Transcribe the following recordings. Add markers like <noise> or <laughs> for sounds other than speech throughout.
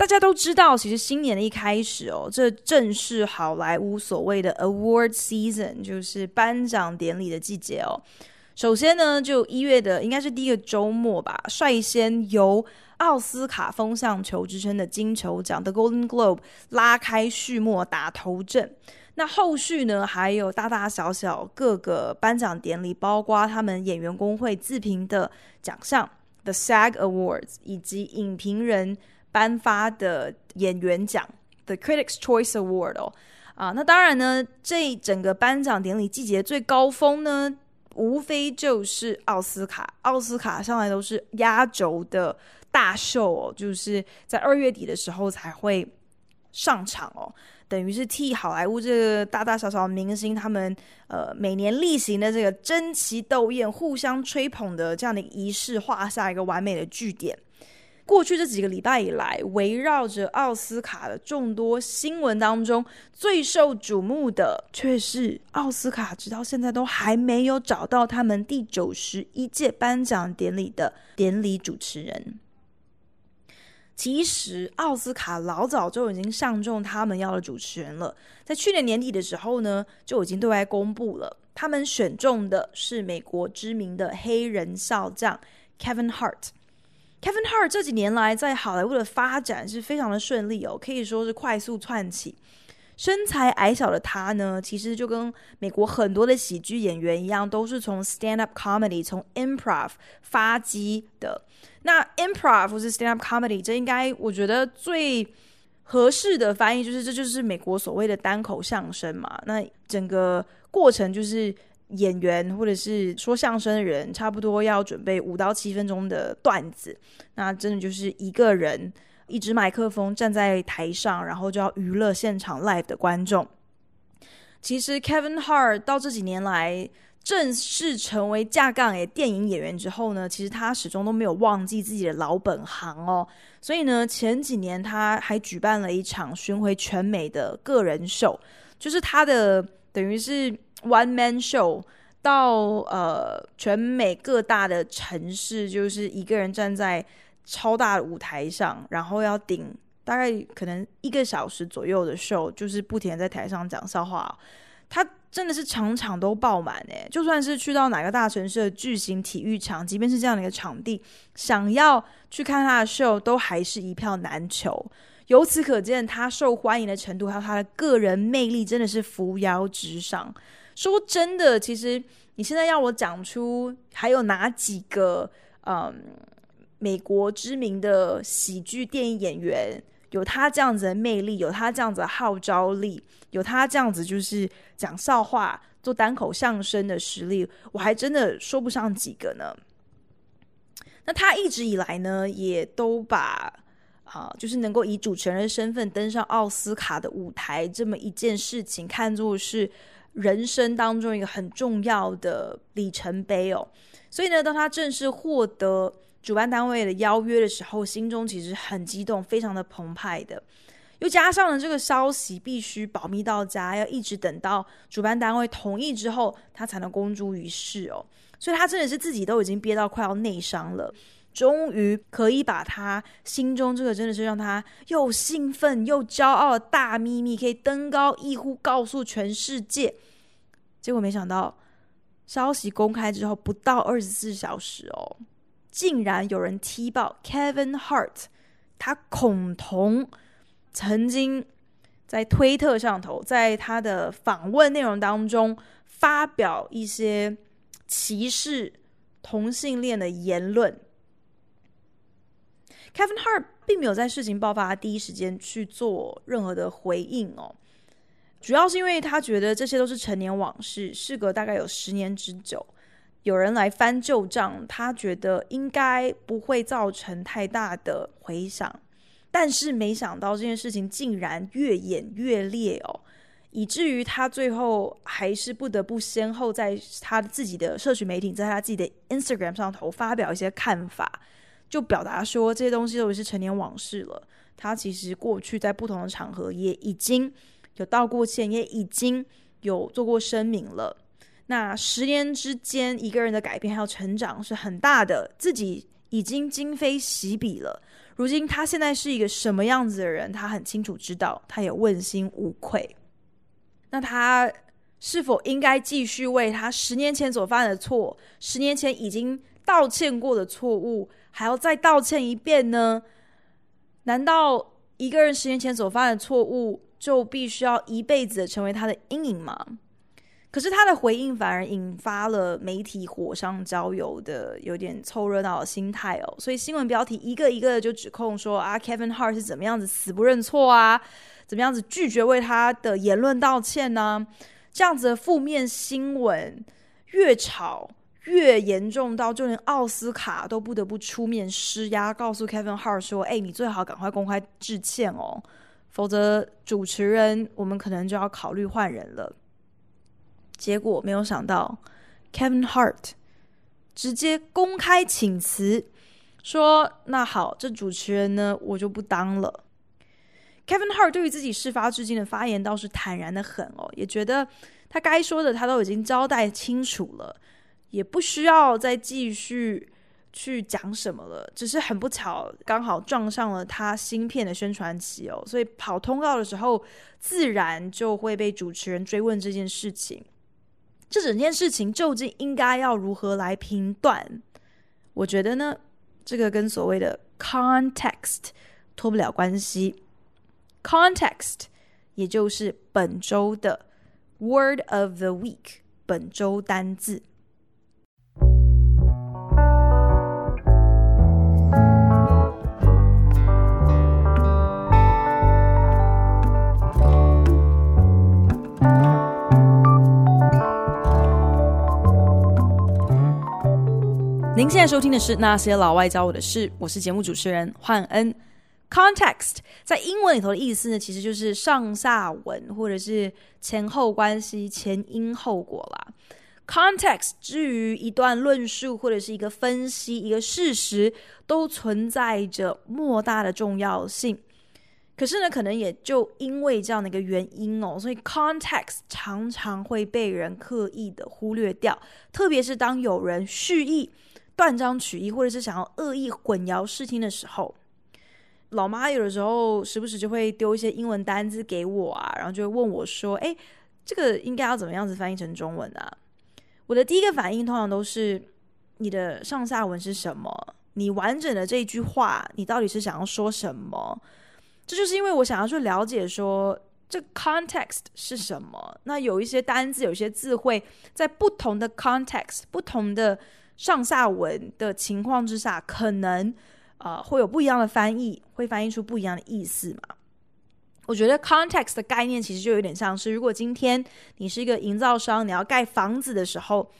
大家都知道，其实新年的一开始哦，这正是好莱坞所谓的 Award Season，就是颁奖典礼的季节哦。首先呢，就一月的应该是第一个周末吧，率先由奥斯卡风向球之称的金球奖 （The Golden Globe 拉开序幕打头阵。那后续呢，还有大大小小各个颁奖典礼，包括他们演员工会自评的奖项 The SAG Awards，以及影评人颁发的演员奖 The Critics' Choice Award 哦。啊，那当然呢，这整个颁奖典礼季节最高峰呢，无非就是奥斯卡。奥斯卡上来都是压轴的大秀哦，就是在二月底的时候才会上场哦。等于是替好莱坞这个大大小小的明星，他们呃每年例行的这个争奇斗艳、互相吹捧的这样的仪式，画下一个完美的句点。过去这几个礼拜以来，围绕着奥斯卡的众多新闻当中，最受瞩目的却是奥斯卡，直到现在都还没有找到他们第九十一届颁奖典礼的典礼主持人。其实奥斯卡老早就已经上中他们要的主持人了，在去年年底的时候呢，就已经对外公布了，他们选中的是美国知名的黑人少将 Kevin Hart。Kevin Hart 这几年来在好莱坞的发展是非常的顺利哦，可以说是快速窜起。身材矮小的他呢，其实就跟美国很多的喜剧演员一样，都是从 stand up comedy 从 improv 发迹的。那 improv 或是 stand up comedy，这应该我觉得最合适的翻译就是，这就是美国所谓的单口相声嘛。那整个过程就是演员或者是说相声的人，差不多要准备五到七分钟的段子，那真的就是一个人。一支麦克风站在台上，然后就要娱乐现场 live 的观众。其实 Kevin Hart 到这几年来正式成为架杠诶电影演员之后呢，其实他始终都没有忘记自己的老本行哦。所以呢，前几年他还举办了一场巡回全美的个人秀，就是他的等于是 one man show，到呃全美各大的城市，就是一个人站在。超大的舞台上，然后要顶大概可能一个小时左右的 show，就是不停地在台上讲笑话。他真的是场场都爆满诶，就算是去到哪个大城市的巨型体育场，即便是这样的一个场地，想要去看他的 show，都还是一票难求。由此可见，他受欢迎的程度还有他的个人魅力，真的是扶摇直上。说真的，其实你现在要我讲出还有哪几个，嗯。美国知名的喜剧电影演员，有他这样子的魅力，有他这样子的号召力，有他这样子就是讲笑话、做单口相声的实力，我还真的说不上几个呢。那他一直以来呢，也都把啊，就是能够以主持人身份登上奥斯卡的舞台这么一件事情，看作是人生当中一个很重要的里程碑哦。所以呢，当他正式获得主办单位的邀约的时候，心中其实很激动，非常的澎湃的。又加上了这个消息必须保密到家，要一直等到主办单位同意之后，他才能公诸于世哦。所以他真的是自己都已经憋到快要内伤了，终于可以把他心中这个真的是让他又兴奋又骄傲的大秘密，可以登高一呼，告诉全世界。结果没想到，消息公开之后不到二十四小时哦。竟然有人踢爆 Kevin Hart，他恐同曾经在推特上头，在他的访问内容当中发表一些歧视同性恋的言论。Kevin Hart 并没有在事情爆发第一时间去做任何的回应哦，主要是因为他觉得这些都是陈年往事，事隔大概有十年之久。有人来翻旧账，他觉得应该不会造成太大的回响。但是没想到这件事情竟然越演越烈哦，以至于他最后还是不得不先后在他自己的社群媒体，在他自己的 Instagram 上头发表一些看法，就表达说这些东西都是陈年往事了。他其实过去在不同的场合也已经有道过歉，也已经有做过声明了。那十年之间，一个人的改变还有成长是很大的，自己已经今非昔比了。如今他现在是一个什么样子的人，他很清楚知道，他也问心无愧。那他是否应该继续为他十年前所犯的错，十年前已经道歉过的错误，还要再道歉一遍呢？难道一个人十年前所犯的错误，就必须要一辈子成为他的阴影吗？可是他的回应反而引发了媒体火上浇油的有点凑热闹的心态哦，所以新闻标题一个一个的就指控说啊，Kevin Hart 是怎么样子死不认错啊，怎么样子拒绝为他的言论道歉呢、啊？这样子的负面新闻越炒越严重，到就连奥斯卡都不得不出面施压，告诉 Kevin Hart 说：“哎，你最好赶快公开致歉哦，否则主持人我们可能就要考虑换人了。”结果没有想到，Kevin Hart 直接公开请辞，说：“那好，这主持人呢，我就不当了。” Kevin Hart 对于自己事发至今的发言倒是坦然的很哦，也觉得他该说的他都已经交代清楚了，也不需要再继续去讲什么了。只是很不巧，刚好撞上了他新片的宣传期哦，所以跑通告的时候，自然就会被主持人追问这件事情。这整件事情究竟应该要如何来评断？我觉得呢，这个跟所谓的 context 脱不了关系。context 也就是本周的 word of the week，本周单字。您现在收听的是《那些老外教我的事》，我是节目主持人焕恩。Context 在英文里头的意思呢，其实就是上下文或者是前后关系、前因后果啦。Context 至于一段论述或者是一个分析、一个事实，都存在着莫大的重要性。可是呢，可能也就因为这样的一个原因哦，所以 Context 常常会被人刻意的忽略掉，特别是当有人蓄意。断章取义，或者是想要恶意混淆视听的时候，老妈有的时候时不时就会丢一些英文单字给我啊，然后就会问我说：“哎，这个应该要怎么样子翻译成中文啊？”我的第一个反应通常都是：你的上下文是什么？你完整的这一句话，你到底是想要说什么？这就是因为我想要去了解说这 context 是什么。那有一些单字，有一些字会，在不同的 context，不同的。上下文的情况之下，可能呃会有不一样的翻译，会翻译出不一样的意思嘛？我觉得 context 的概念其实就有点像是，如果今天你是一个营造商，你要盖房子的时候，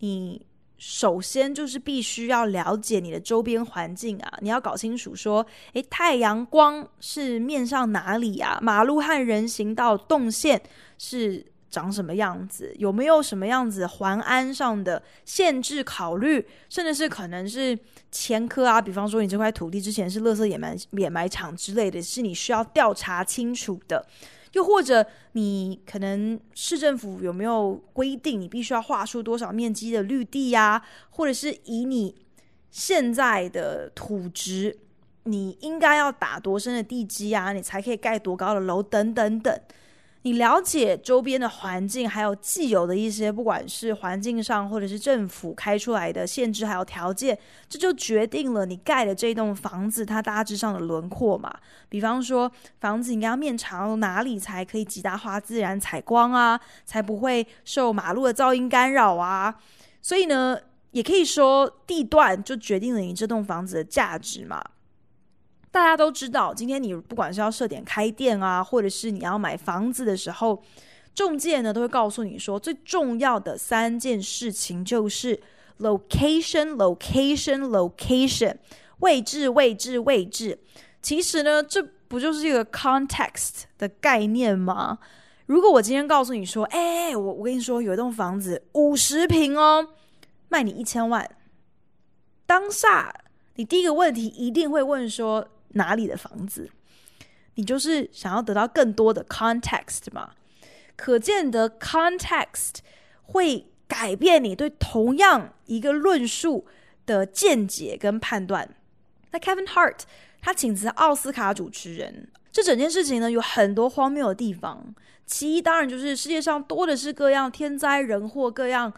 你首先就是必须要了解你的周边环境啊，你要搞清楚说，诶，太阳光是面向哪里啊？马路和人行道动线是。长什么样子？有没有什么样子环安上的限制考虑？甚至是可能是前科啊？比方说，你这块土地之前是垃圾掩埋掩埋场之类的，是你需要调查清楚的。又或者，你可能市政府有没有规定你必须要划出多少面积的绿地呀？或者是以你现在的土质，你应该要打多深的地基啊？你才可以盖多高的楼？等等等。你了解周边的环境，还有既有的一些，不管是环境上或者是政府开出来的限制，还有条件，这就决定了你盖的这栋房子它大致上的轮廓嘛。比方说，房子应该要面朝哪里才可以极大化自然采光啊，才不会受马路的噪音干扰啊。所以呢，也可以说地段就决定了你这栋房子的价值嘛。大家都知道，今天你不管是要设点开店啊，或者是你要买房子的时候，中介呢都会告诉你说，最重要的三件事情就是 location, location, location，位置，位置，位置。其实呢，这不就是一个 context 的概念吗？如果我今天告诉你说，哎，我我跟你说，有一栋房子五十平哦，卖你一千万，当下你第一个问题一定会问说哪里的房子？你就是想要得到更多的 context 嘛？可见的 context 会改变你对同样一个论述的见解跟判断。那 Kevin Hart 他请辞奥斯卡主持人，这整件事情呢，有很多荒谬的地方。其一当然就是世界上多的是各样天灾人祸，各样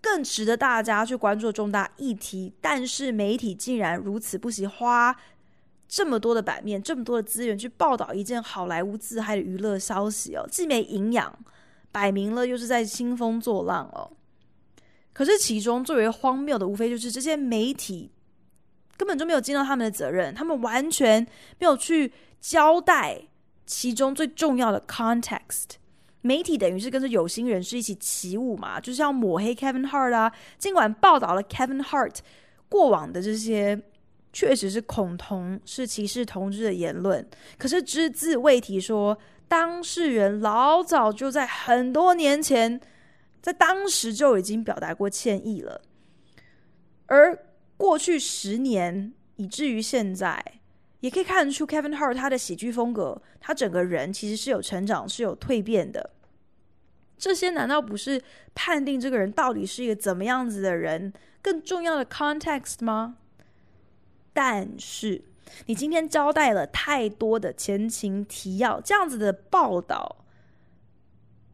更值得大家去关注的重大议题，但是媒体竟然如此不惜花这么多的版面、这么多的资源去报道一件好莱坞自嗨的娱乐消息哦，既没营养，摆明了又是在兴风作浪哦。可是其中最为荒谬的，无非就是这些媒体根本就没有尽到他们的责任，他们完全没有去交代其中最重要的 context。媒体等于是跟着有心人士一起起舞嘛，就是要抹黑 Kevin Hart 啊。尽管报道了 Kevin Hart 过往的这些确实是恐同、是歧视同志的言论，可是只字未提说当事人老早就在很多年前。在当时就已经表达过歉意了，而过去十年以至于现在，也可以看出 Kevin Hart 他的喜剧风格，他整个人其实是有成长、是有蜕变的。这些难道不是判定这个人到底是一个怎么样子的人更重要的 context 吗？但是你今天交代了太多的前情提要，这样子的报道。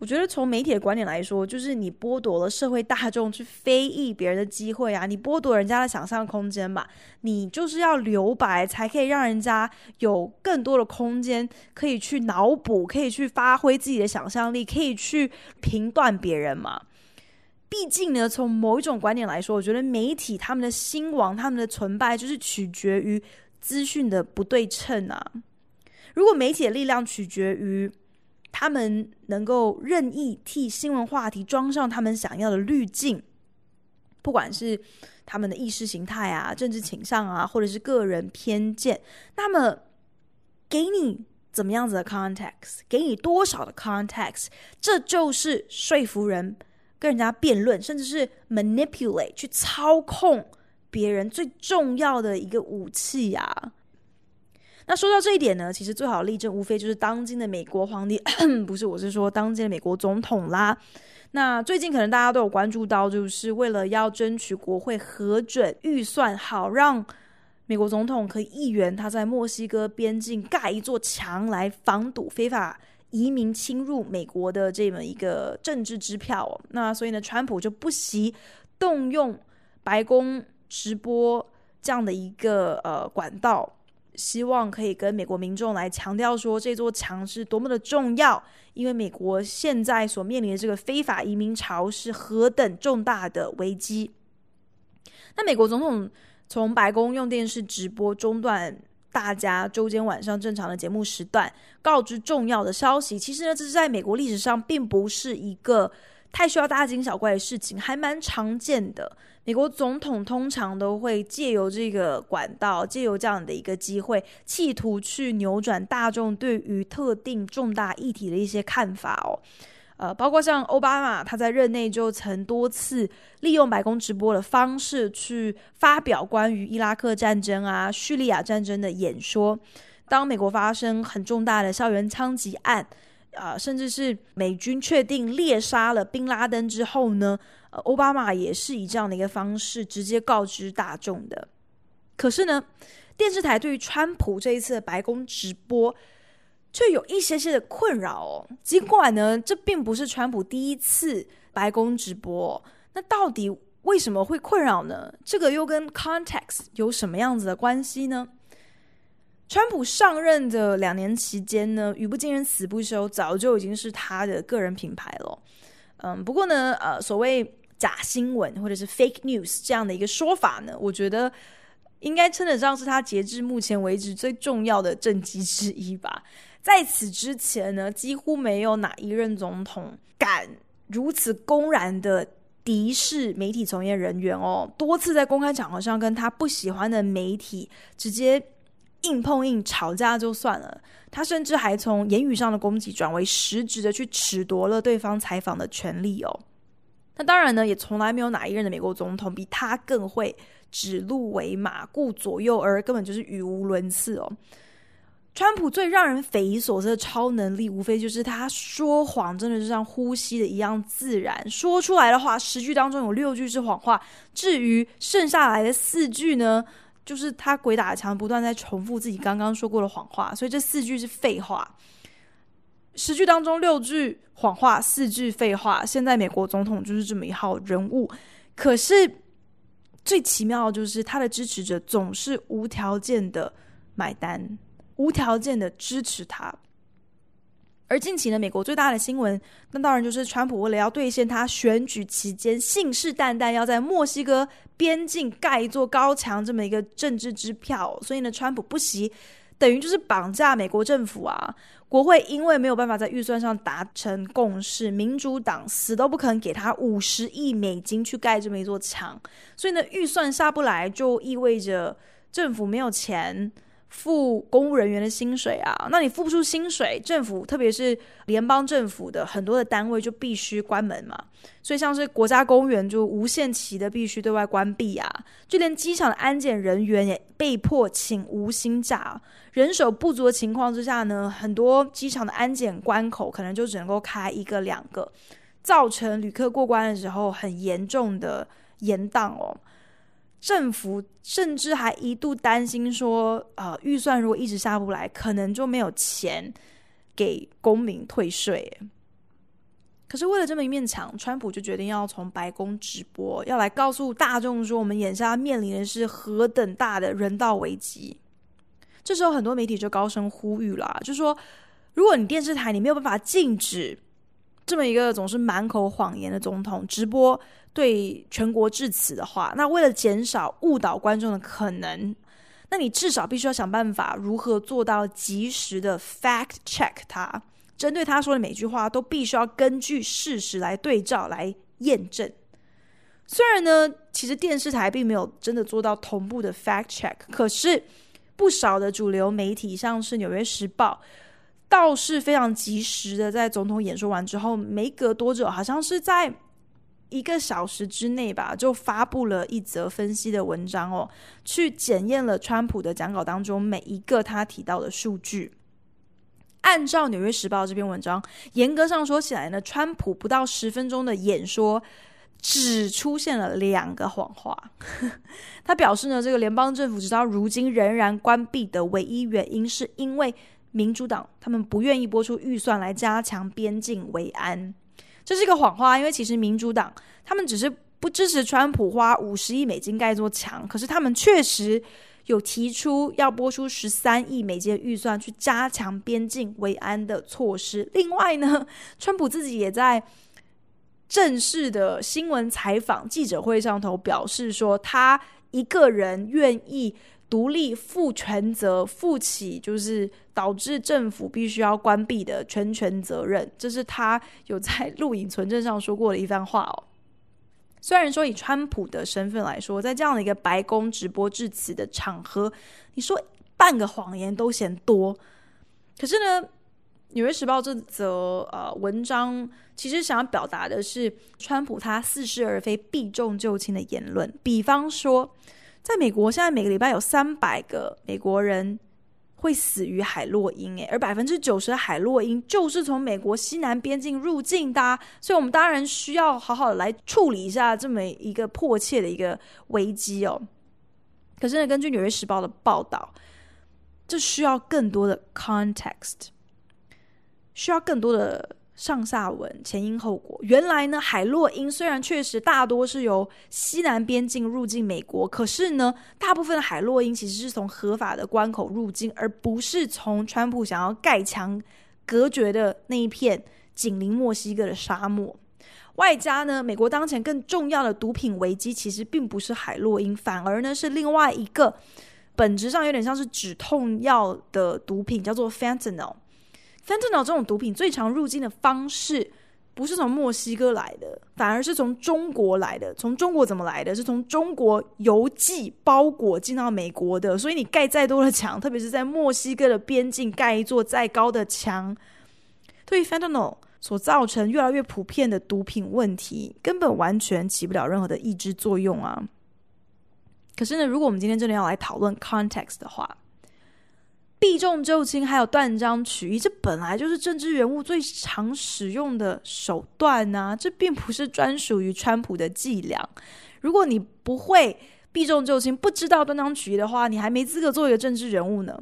我觉得从媒体的观点来说，就是你剥夺了社会大众去非议别人的机会啊，你剥夺人家的想象空间嘛，你就是要留白，才可以让人家有更多的空间可以去脑补，可以去发挥自己的想象力，可以去评断别人嘛。毕竟呢，从某一种观点来说，我觉得媒体他们的兴亡、他们的存败，就是取决于资讯的不对称啊。如果媒体的力量取决于他们能够任意替新闻话题装上他们想要的滤镜，不管是他们的意识形态啊、政治倾向啊，或者是个人偏见，那么给你怎么样子的 context，给你多少的 context，这就是说服人、跟人家辩论，甚至是 manipulate 去操控别人最重要的一个武器啊。那说到这一点呢，其实最好例证无非就是当今的美国皇帝，<coughs> 不是，我是说当今的美国总统啦。那最近可能大家都有关注到，就是为了要争取国会核准预算，好让美国总统可以议员他在墨西哥边境盖一座墙来防堵非法移民侵入美国的这么一个政治支票哦。那所以呢，川普就不惜动用白宫直播这样的一个呃管道。希望可以跟美国民众来强调说，这座墙是多么的重要，因为美国现在所面临的这个非法移民潮是何等重大的危机。那美国总统从白宫用电视直播中断大家周间晚上正常的节目时段，告知重要的消息。其实呢，这是在美国历史上并不是一个太需要大惊小怪的事情，还蛮常见的。美国总统通常都会借由这个管道，借由这样的一个机会，企图去扭转大众对于特定重大议题的一些看法哦。呃，包括像奥巴马，他在任内就曾多次利用白宫直播的方式去发表关于伊拉克战争啊、叙利亚战争的演说。当美国发生很重大的校园枪击案，啊、甚至是美军确定猎杀了宾拉登之后呢，呃，奥巴马也是以这样的一个方式直接告知大众的。可是呢，电视台对于川普这一次的白宫直播，却有一些些的困扰哦。尽管呢，这并不是川普第一次白宫直播，那到底为什么会困扰呢？这个又跟 context 有什么样子的关系呢？川普上任的两年期间呢，语不惊人死不休，早就已经是他的个人品牌了。嗯，不过呢，呃，所谓假新闻或者是 fake news 这样的一个说法呢，我觉得应该称得上是他截至目前为止最重要的政绩之一吧。在此之前呢，几乎没有哪一任总统敢如此公然的敌视媒体从业人员哦，多次在公开场合上跟他不喜欢的媒体直接。硬碰硬吵架就算了，他甚至还从言语上的攻击转为实质的去褫夺了对方采访的权利哦。那当然呢，也从来没有哪一任的美国总统比他更会指鹿为马、顾左右而根本就是语无伦次哦。川普最让人匪夷所思的超能力，无非就是他说谎真的是像呼吸的一样自然，说出来的话十句当中有六句是谎话，至于剩下来的四句呢，就是他鬼打墙，不断在重复自己刚刚说过的谎话，所以这四句是废话。十句当中六句谎话，四句废话。现在美国总统就是这么一号人物，可是最奇妙的就是他的支持者总是无条件的买单。无条件的支持他，而近期呢，美国最大的新闻，那当然就是川普为了要兑现他选举期间信誓旦旦要在墨西哥边境盖一座高墙这么一个政治支票，所以呢，川普不惜等于就是绑架美国政府啊！国会因为没有办法在预算上达成共识，民主党死都不肯给他五十亿美金去盖这么一座墙，所以呢，预算下不来，就意味着政府没有钱。付公务人员的薪水啊，那你付不出薪水，政府特别是联邦政府的很多的单位就必须关门嘛。所以像是国家公园就无限期的必须对外关闭啊，就连机场的安检人员也被迫请无薪假。人手不足的情况之下呢，很多机场的安检关口可能就只能够开一个两个，造成旅客过关的时候很严重的延宕哦。政府甚至还一度担心说，呃，预算如果一直下不来，可能就没有钱给公民退税。可是为了这么一面墙，川普就决定要从白宫直播，要来告诉大众说，我们眼下面临的是何等大的人道危机。这时候，很多媒体就高声呼吁了，就说，如果你电视台你没有办法禁止这么一个总是满口谎言的总统直播，对全国致辞的话，那为了减少误导观众的可能，那你至少必须要想办法如何做到及时的 fact check 他，针对他说的每句话都必须要根据事实来对照来验证。虽然呢，其实电视台并没有真的做到同步的 fact check，可是不少的主流媒体，像是《纽约时报》，倒是非常及时的在总统演说完之后，没隔多久，好像是在。一个小时之内吧，就发布了一则分析的文章哦，去检验了川普的讲稿当中每一个他提到的数据。按照《纽约时报》这篇文章，严格上说起来呢，川普不到十分钟的演说只出现了两个谎话。<laughs> 他表示呢，这个联邦政府直到如今仍然关闭的唯一原因，是因为民主党他们不愿意拨出预算来加强边境维安。这是一个谎话，因为其实民主党他们只是不支持川普花五十亿美金盖座墙，可是他们确实有提出要拨出十三亿美金的预算去加强边境维安的措施。另外呢，<laughs> 川普自己也在正式的新闻采访记者会上头表示说，他一个人愿意。独立负全责，负起就是导致政府必须要关闭的全权责任，这是他有在录影存证上说过的一番话哦。<laughs> 虽然说以川普的身份来说，在这样的一个白宫直播致辞的场合，你说半个谎言都嫌多，可是呢，《纽约时报》这则呃文章其实想要表达的是川普他似是而非、避重就轻的言论，比方说。在美国，现在每个礼拜有三百个美国人会死于海洛因，诶，而百分之九十的海洛因就是从美国西南边境入境的，所以我们当然需要好好的来处理一下这么一个迫切的一个危机哦。可是呢，根据《纽约时报》的报道，这需要更多的 context，需要更多的。上下文前因后果。原来呢，海洛因虽然确实大多是由西南边境入境美国，可是呢，大部分的海洛因其实是从合法的关口入境，而不是从川普想要盖墙隔绝的那一片紧邻墨西哥的沙漠。外加呢，美国当前更重要的毒品危机其实并不是海洛因，反而呢是另外一个本质上有点像是止痛药的毒品，叫做 fentanyl。Fentanyl 这种毒品最常入境的方式，不是从墨西哥来的，反而是从中国来的。从中国怎么来的？是从中国邮寄包裹进到美国的。所以你盖再多的墙，特别是在墨西哥的边境盖一座再高的墙，对 fentanyl 所造成越来越普遍的毒品问题，根本完全起不了任何的抑制作用啊！可是呢，如果我们今天真的要来讨论 context 的话，避重就轻还有断章取义，这本来就是政治人物最常使用的手段啊！这并不是专属于川普的伎俩。如果你不会避重就轻，不知道断章取义的话，你还没资格做一个政治人物呢。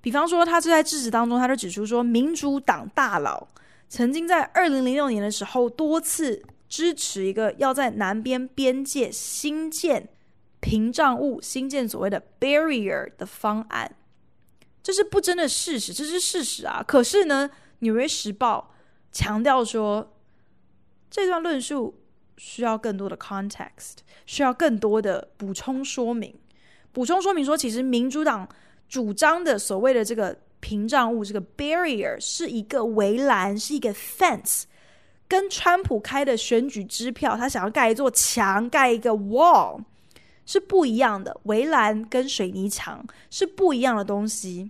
比方说，他就在致辞当中，他就指出说，民主党大佬曾经在二零零六年的时候多次支持一个要在南边边界新建。屏障物新建所谓的 barrier 的方案，这是不争的事实，这是事实啊。可是呢，《纽约时报》强调说，这段论述需要更多的 context，需要更多的补充说明。补充说明说，其实民主党主张的所谓的这个屏障物，这个 barrier 是一个围栏，是一个 fence，跟川普开的选举支票，他想要盖一座墙，盖一个 wall。是不一样的，围栏跟水泥墙是不一样的东西。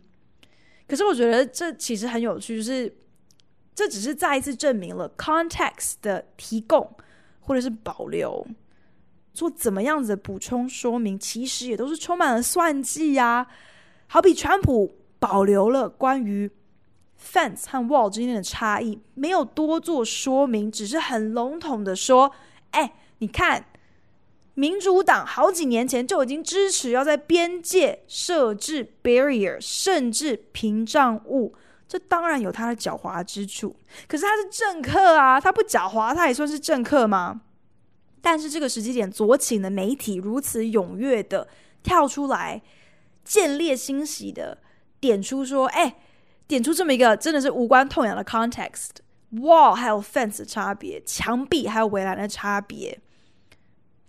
可是我觉得这其实很有趣，就是这只是再一次证明了 context 的提供或者是保留，做怎么样子的补充说明，其实也都是充满了算计呀。好比川普保留了关于 fence 和 wall 之间的差异，没有多做说明，只是很笼统的说：“哎，你看。”民主党好几年前就已经支持要在边界设置 barrier，甚至屏障物，这当然有他的狡猾之处。可是他是政客啊，他不狡猾，他也算是政客吗？但是这个时机点，左倾的媒体如此踊跃的跳出来，见猎欣喜的点出说：“哎，点出这么一个真的是无关痛痒的 context，wall 还有 fence 差别，墙壁还有围栏的差别。”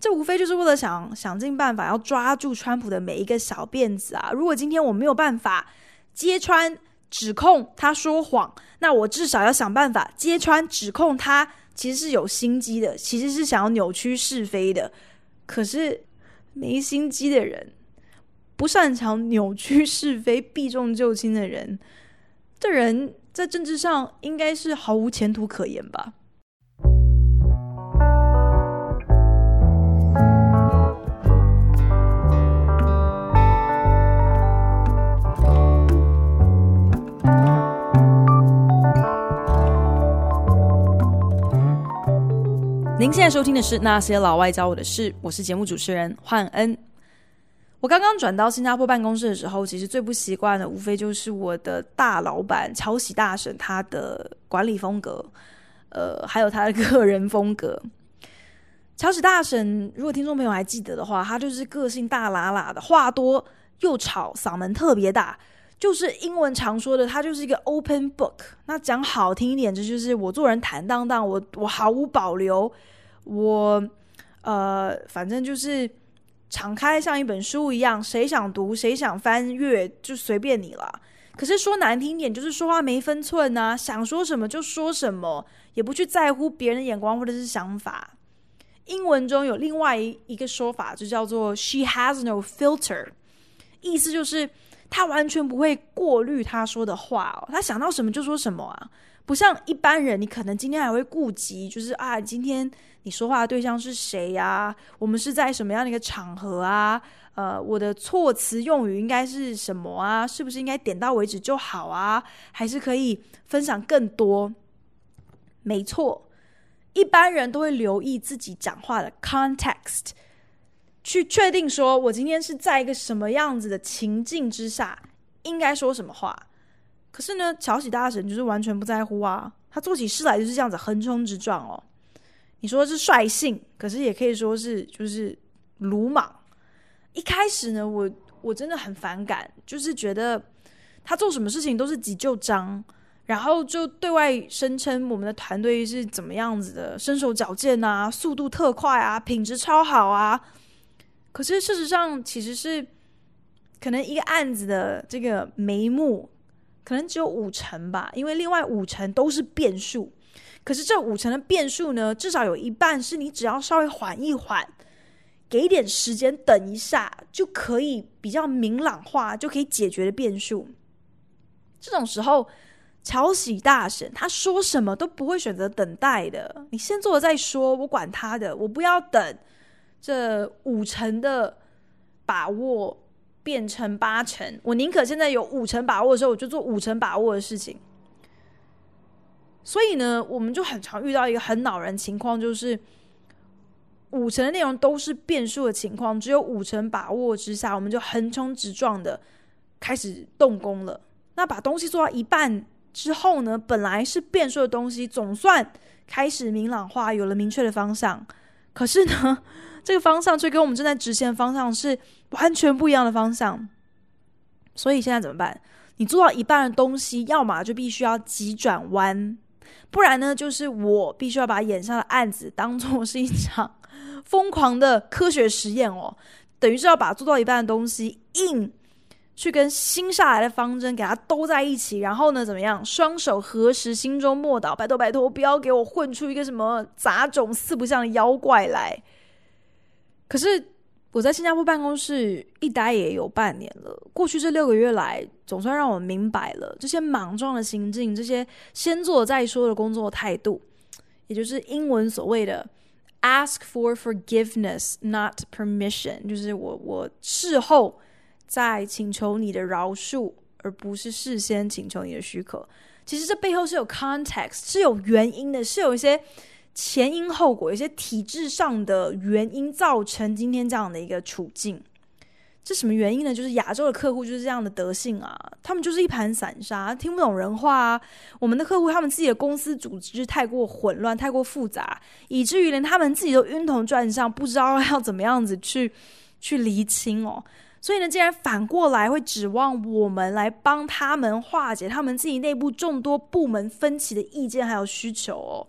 这无非就是为了想想尽办法要抓住川普的每一个小辫子啊！如果今天我没有办法揭穿指控他说谎，那我至少要想办法揭穿指控他其实是有心机的，其实是想要扭曲是非的。可是没心机的人，不擅长扭曲是非、避重就轻的人，这人在政治上应该是毫无前途可言吧。您现在收听的是《那些老外教我的事》，我是节目主持人焕恩。我刚刚转到新加坡办公室的时候，其实最不习惯的，无非就是我的大老板乔喜大婶他的管理风格，呃，还有他的个人风格。乔喜大婶，如果听众朋友还记得的话，他就是个性大喇喇的，话多又吵，嗓门特别大，就是英文常说的，他就是一个 open book。那讲好听一点，这就是我做人坦荡荡，我我毫无保留。我呃，反正就是敞开像一本书一样，谁想读，谁想翻阅，就随便你了。可是说难听点，就是说话没分寸啊，想说什么就说什么，也不去在乎别人的眼光或者是想法。英文中有另外一一个说法，就叫做 “She has no filter”，意思就是他完全不会过滤他说的话哦，他想到什么就说什么啊。不像一般人，你可能今天还会顾及，就是啊，今天你说话的对象是谁呀？我们是在什么样的一个场合啊？呃，我的措辞用语应该是什么啊？是不是应该点到为止就好啊？还是可以分享更多？没错，一般人都会留意自己讲话的 context，去确定说我今天是在一个什么样子的情境之下，应该说什么话。可是呢，乔喜大婶就是完全不在乎啊！他做起事来就是这样子横冲直撞哦。你说是率性，可是也可以说是就是鲁莽。一开始呢，我我真的很反感，就是觉得他做什么事情都是急就章，然后就对外声称我们的团队是怎么样子的，身手矫健啊，速度特快啊，品质超好啊。可是事实上，其实是可能一个案子的这个眉目。可能只有五成吧，因为另外五成都是变数。可是这五成的变数呢，至少有一半是你只要稍微缓一缓，给点时间等一下，就可以比较明朗化，就可以解决的变数。这种时候，乔喜大神他说什么都不会选择等待的。你先做了再说，我管他的，我不要等这五成的把握变成八成，我宁可现在有五成把握的时候，我就做五成把握的事情。所以呢，我们就很常遇到一个很恼人情况，就是五成的内容都是变数的情况，只有五成把握之下，我们就横冲直撞的开始动工了。那把东西做到一半之后呢，本来是变数的东西，总算开始明朗化，有了明确的方向。可是呢，<laughs> 这个方向却跟我们正在执行的方向是完全不一样的方向。所以现在怎么办？你做到一半的东西，要么就必须要急转弯。不然呢，就是我必须要把眼下的案子当做是一场 <laughs> 疯狂的科学实验哦，等于是要把做到一半的东西硬去跟新下来的方针给它兜在一起，然后呢，怎么样？双手合十，心中默祷，拜托拜托，不要给我混出一个什么杂种四不像的妖怪来。可是。我在新加坡办公室一待也有半年了。过去这六个月来，总算让我明白了这些莽撞的行径，这些先做再说的工作态度，也就是英文所谓的 “ask for forgiveness, not permission”，就是我我事后在请求你的饶恕，而不是事先请求你的许可。其实这背后是有 context，是有原因的，是有一些。前因后果，有些体制上的原因造成今天这样的一个处境。这什么原因呢？就是亚洲的客户就是这样的德性啊，他们就是一盘散沙，听不懂人话啊。我们的客户他们自己的公司组织太过混乱，太过复杂，以至于连他们自己都晕头转向，不知道要怎么样子去去厘清哦。所以呢，竟然反过来会指望我们来帮他们化解他们自己内部众多部门分歧的意见还有需求哦。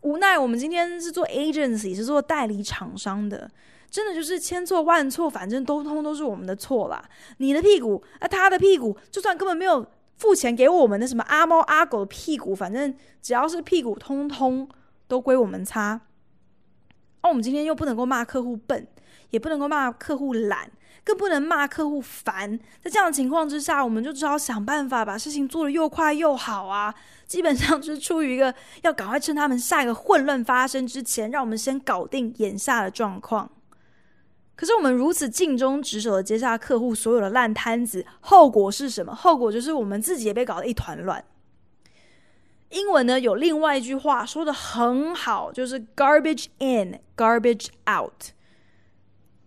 无奈，我们今天是做 agency，是做代理厂商的，真的就是千错万错，反正都通都是我们的错啦。你的屁股，啊，他的屁股，就算根本没有付钱给我们的什么阿猫阿狗的屁股，反正只要是屁股，通通都归我们擦。而、我们今天又不能够骂客户笨，也不能够骂客户懒。更不能骂客户烦，在这样的情况之下，我们就只好想办法把事情做得又快又好啊。基本上是出于一个要赶快趁他们下一个混乱发生之前，让我们先搞定眼下的状况。可是我们如此尽忠职守的接下客户所有的烂摊子，后果是什么？后果就是我们自己也被搞得一团乱。英文呢，有另外一句话说得很好，就是 “garbage in, garbage out”。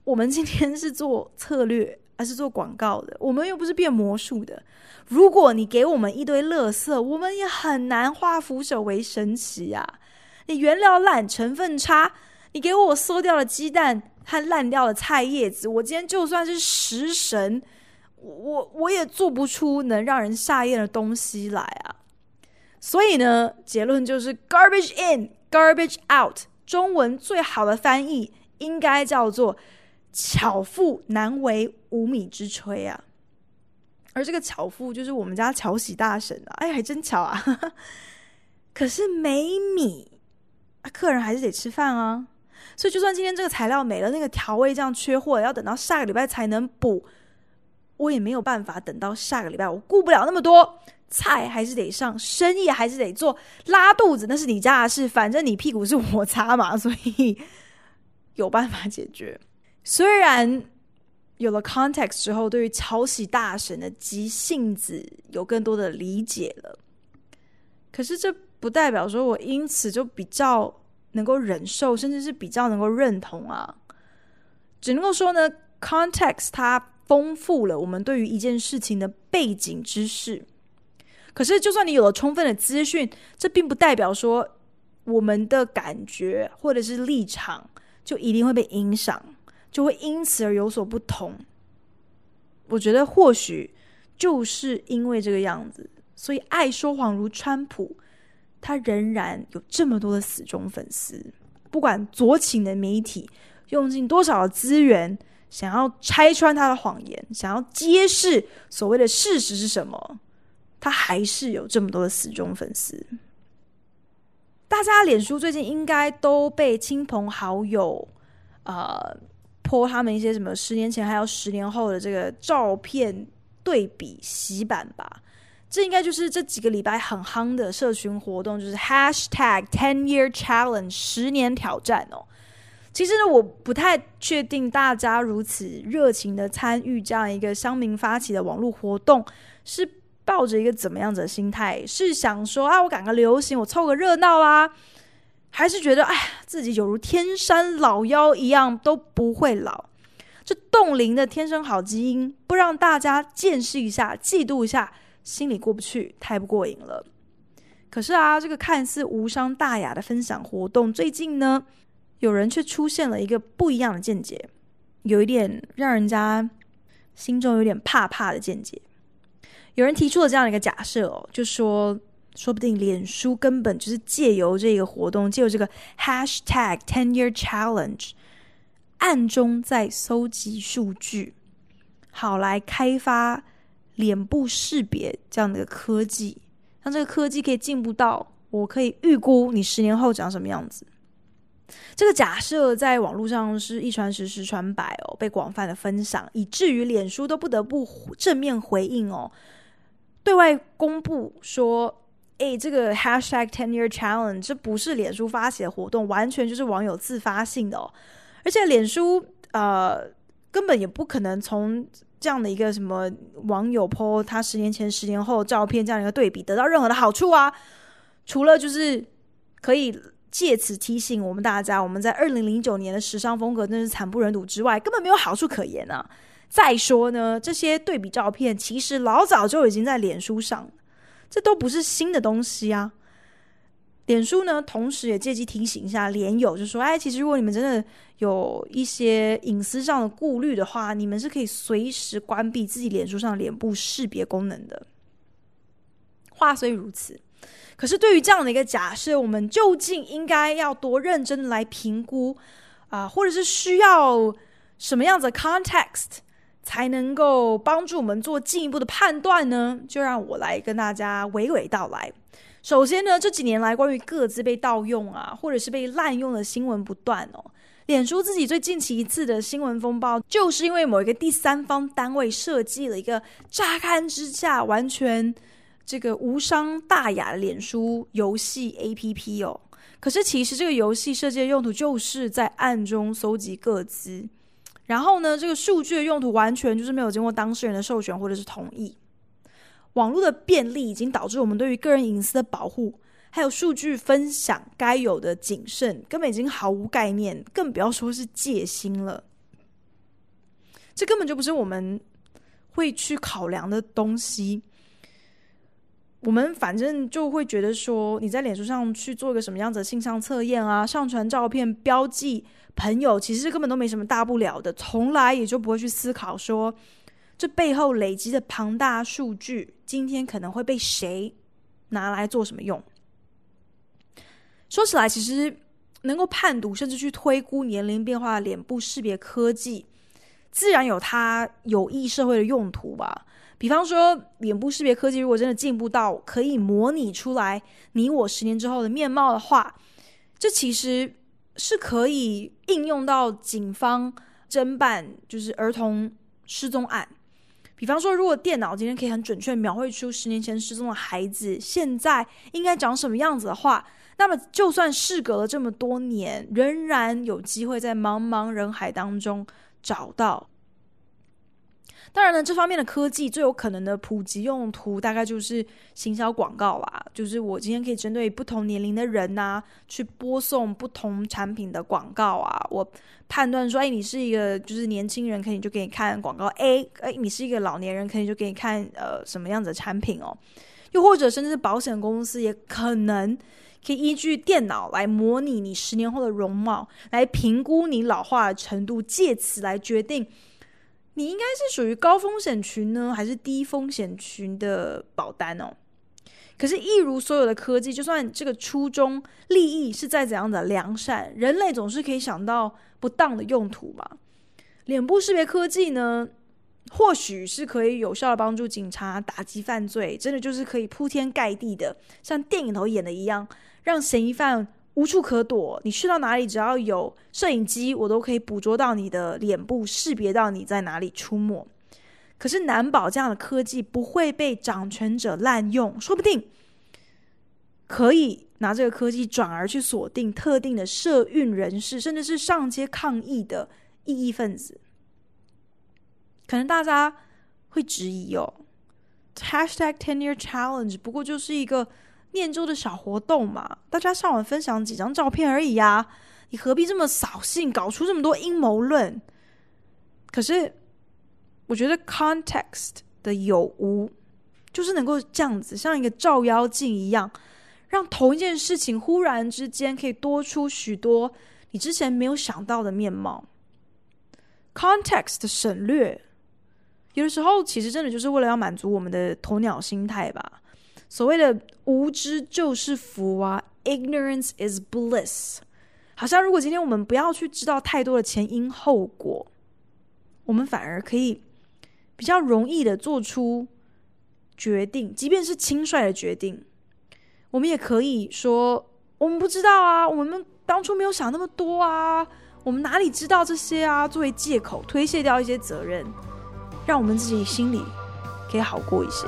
我们今天是做策略还是做广告的？我们又不是变魔术的。如果你给我们一堆垃圾，我们也很难化腐朽为神奇呀、你原料烂，成分差，你给我馊掉了鸡蛋和烂掉的菜叶子，我今天就算是食神，我我也做不出能让人下咽的东西来啊。所以呢，结论就是 garbage in, garbage out。中文最好的翻译应该叫做。巧妇难为无米之炊啊，而这个巧妇就是我们家乔喜大神啊，哎，还真巧啊！<laughs> 可是没米，客人还是得吃饭啊，所以就算今天这个材料没了，那个调味酱缺货，要等到下个礼拜才能补，我也没有办法等到下个礼拜，我顾不了那么多，菜还是得上，生意还是得做，拉肚子那是你家的事，反正你屁股是我擦嘛，所以有办法解决。虽然有了 context 之后，对于抄袭大神的急性子有更多的理解了，可是这不代表说我因此就比较能够忍受，甚至是比较能够认同啊。只能够说呢，context 它丰富了我们对于一件事情的背景知识。可是，就算你有了充分的资讯，这并不代表说我们的感觉或者是立场就一定会被影响。就会因此而有所不同。我觉得或许就是因为这个样子，所以爱说谎如川普，他仍然有这么多的死忠粉丝。不管左倾的媒体用尽多少的资源，想要拆穿他的谎言，想要揭示所谓的事实是什么，他还是有这么多的死忠粉丝。大家脸书最近应该都被亲朋好友呃泼他们一些什么十年前还有十年后的这个照片对比洗版吧。这应该就是这几个礼拜很夯的社群活动，就是 Hashtag Ten Year Challenge 十年挑战哦。其实呢，我不太确定大家如此热情的参与这样一个乡民发起的网络活动，是抱着一个怎么样子的心态？是想说啊，我赶个流行，我凑个热闹啊，还是觉得哎呀，自己有如天山老妖一样都不会老？这冻龄的天生好基因，不让大家见识一下、嫉妒一下？心里过不去，太不过瘾了。可是啊，这个看似无伤大雅的分享活动，最近呢，有人却出现了一个不一样的见解，有一点让人家心中有点怕怕的见解。有人提出了这样一个假设哦，就说，说不定脸书根本就是借由这个活动，借由这个 Hashtag Ten Year Challenge，暗中在搜集数据，好来开发。脸部识别这样的一个科技，让这个科技可以进步到我可以预估你十年后长什么样子。这个假设在网络上是一传十，十传百哦，被广泛的分享，以至于脸书都不得不正面回应哦，对外公布说：“诶，这个 Hashtag Ten Year Challenge 这不是脸书发起的活动，完全就是网友自发性的哦，而且脸书呃根本也不可能从。”这样的一个什么网友 po 他十年前、十年后照片这样的一个对比，得到任何的好处啊？除了就是可以借此提醒我们大家，我们在二零零九年的时尚风格真是惨不忍睹之外，根本没有好处可言啊！再说呢，这些对比照片其实老早就已经在脸书上了，这都不是新的东西啊。脸书呢，同时也借机提醒一下脸友，就说：“哎，其实如果你们真的有一些隐私上的顾虑的话，你们是可以随时关闭自己脸书上脸部识别功能的。”话虽如此，可是对于这样的一个假设，我们究竟应该要多认真的来评估啊、或者是需要什么样子的 context 才能够帮助我们做进一步的判断呢？就让我来跟大家娓娓道来。首先呢，这几年来关于个资被盗用啊，或者是被滥用的新闻不断哦。脸书自己最近期一次的新闻风暴，就是因为某一个第三方单位设计了一个乍看之下完全这个无伤大雅的脸书游戏 APP 哦。可是其实这个游戏设计的用途就是在暗中搜集个资，然后呢，这个数据的用途完全就是没有经过当事人的授权或者是同意。网络的便利已经导致我们对于个人隐私的保护，还有数据分享该有的谨慎，根本已经毫无概念，更不要说是戒心了。这根本就不是我们会去考量的东西。我们反正就会觉得说，你在脸书上去做一个什么样子的性向测验啊，上传照片标记朋友，其实根本都没什么大不了的，从来也就不会去思考说。这背后累积的庞大数据，今天可能会被谁拿来做什么用？说起来，其实能够判读甚至去推估年龄变化的脸部识别科技，自然有它有益社会的用途吧。比方说，脸部识别科技如果真的进步到可以模拟出来你我十年之后的面貌的话，这其实是可以应用到警方侦办就是儿童失踪案。比方说，如果电脑今天可以很准确描绘出十年前失踪的孩子现在应该长什么样子的话，那么就算事隔了这么多年，仍然有机会在茫茫人海当中找到。当然呢，这方面的科技最有可能的普及用途，大概就是行销广告啦。就是我今天可以针对不同年龄的人呐、啊，去播送不同产品的广告啊。我判断说，哎，你是一个就是年轻人，可以就给你看广告 A，哎，你是一个老年人，可以就给你看呃什么样子的产品哦。又或者甚至是保险公司也可能可以依据电脑来模拟你十年后的容貌，来评估你老化的程度，借此来决定。你应该是属于高风险群呢，还是低风险群的保单哦？可是，一如所有的科技，就算这个初衷利益是再怎样的良善，人类总是可以想到不当的用途嘛。脸部识别科技呢，或许是可以有效的帮助警察打击犯罪，真的就是可以铺天盖地的，像电影头演的一样，让嫌疑犯无处可躲。你去到哪里，只要有摄影机，我都可以捕捉到你的脸部，识别到你在哪里出没。可是难保这样的科技不会被掌权者滥用，说不定可以拿这个科技转而去锁定特定的社运人士，甚至是上街抗议的异议分子。可能大家会质疑哦，Hashtag Ten Year Challenge 不过就是一个念旧的小活动嘛，大家上网分享几张照片而已呀，你何必这么扫兴，搞出这么多阴谋论？可是我觉得 context 的有无，就是能够这样子，像一个照妖镜一样，让同一件事情忽然之间可以多出许多你之前没有想到的面貌。context 的省略。有的时候，其实真的就是为了要满足我们的鸵鸟心态吧。所谓的无知就是福啊，ignorance is bliss。好像如果今天我们不要去知道太多的前因后果，我们反而可以比较容易的做出决定，即便是轻率的决定，我们也可以说我们不知道啊，我们当初没有想那么多啊，我们哪里知道这些啊？作为借口推卸掉一些责任。让我们自己心里可以好过一些。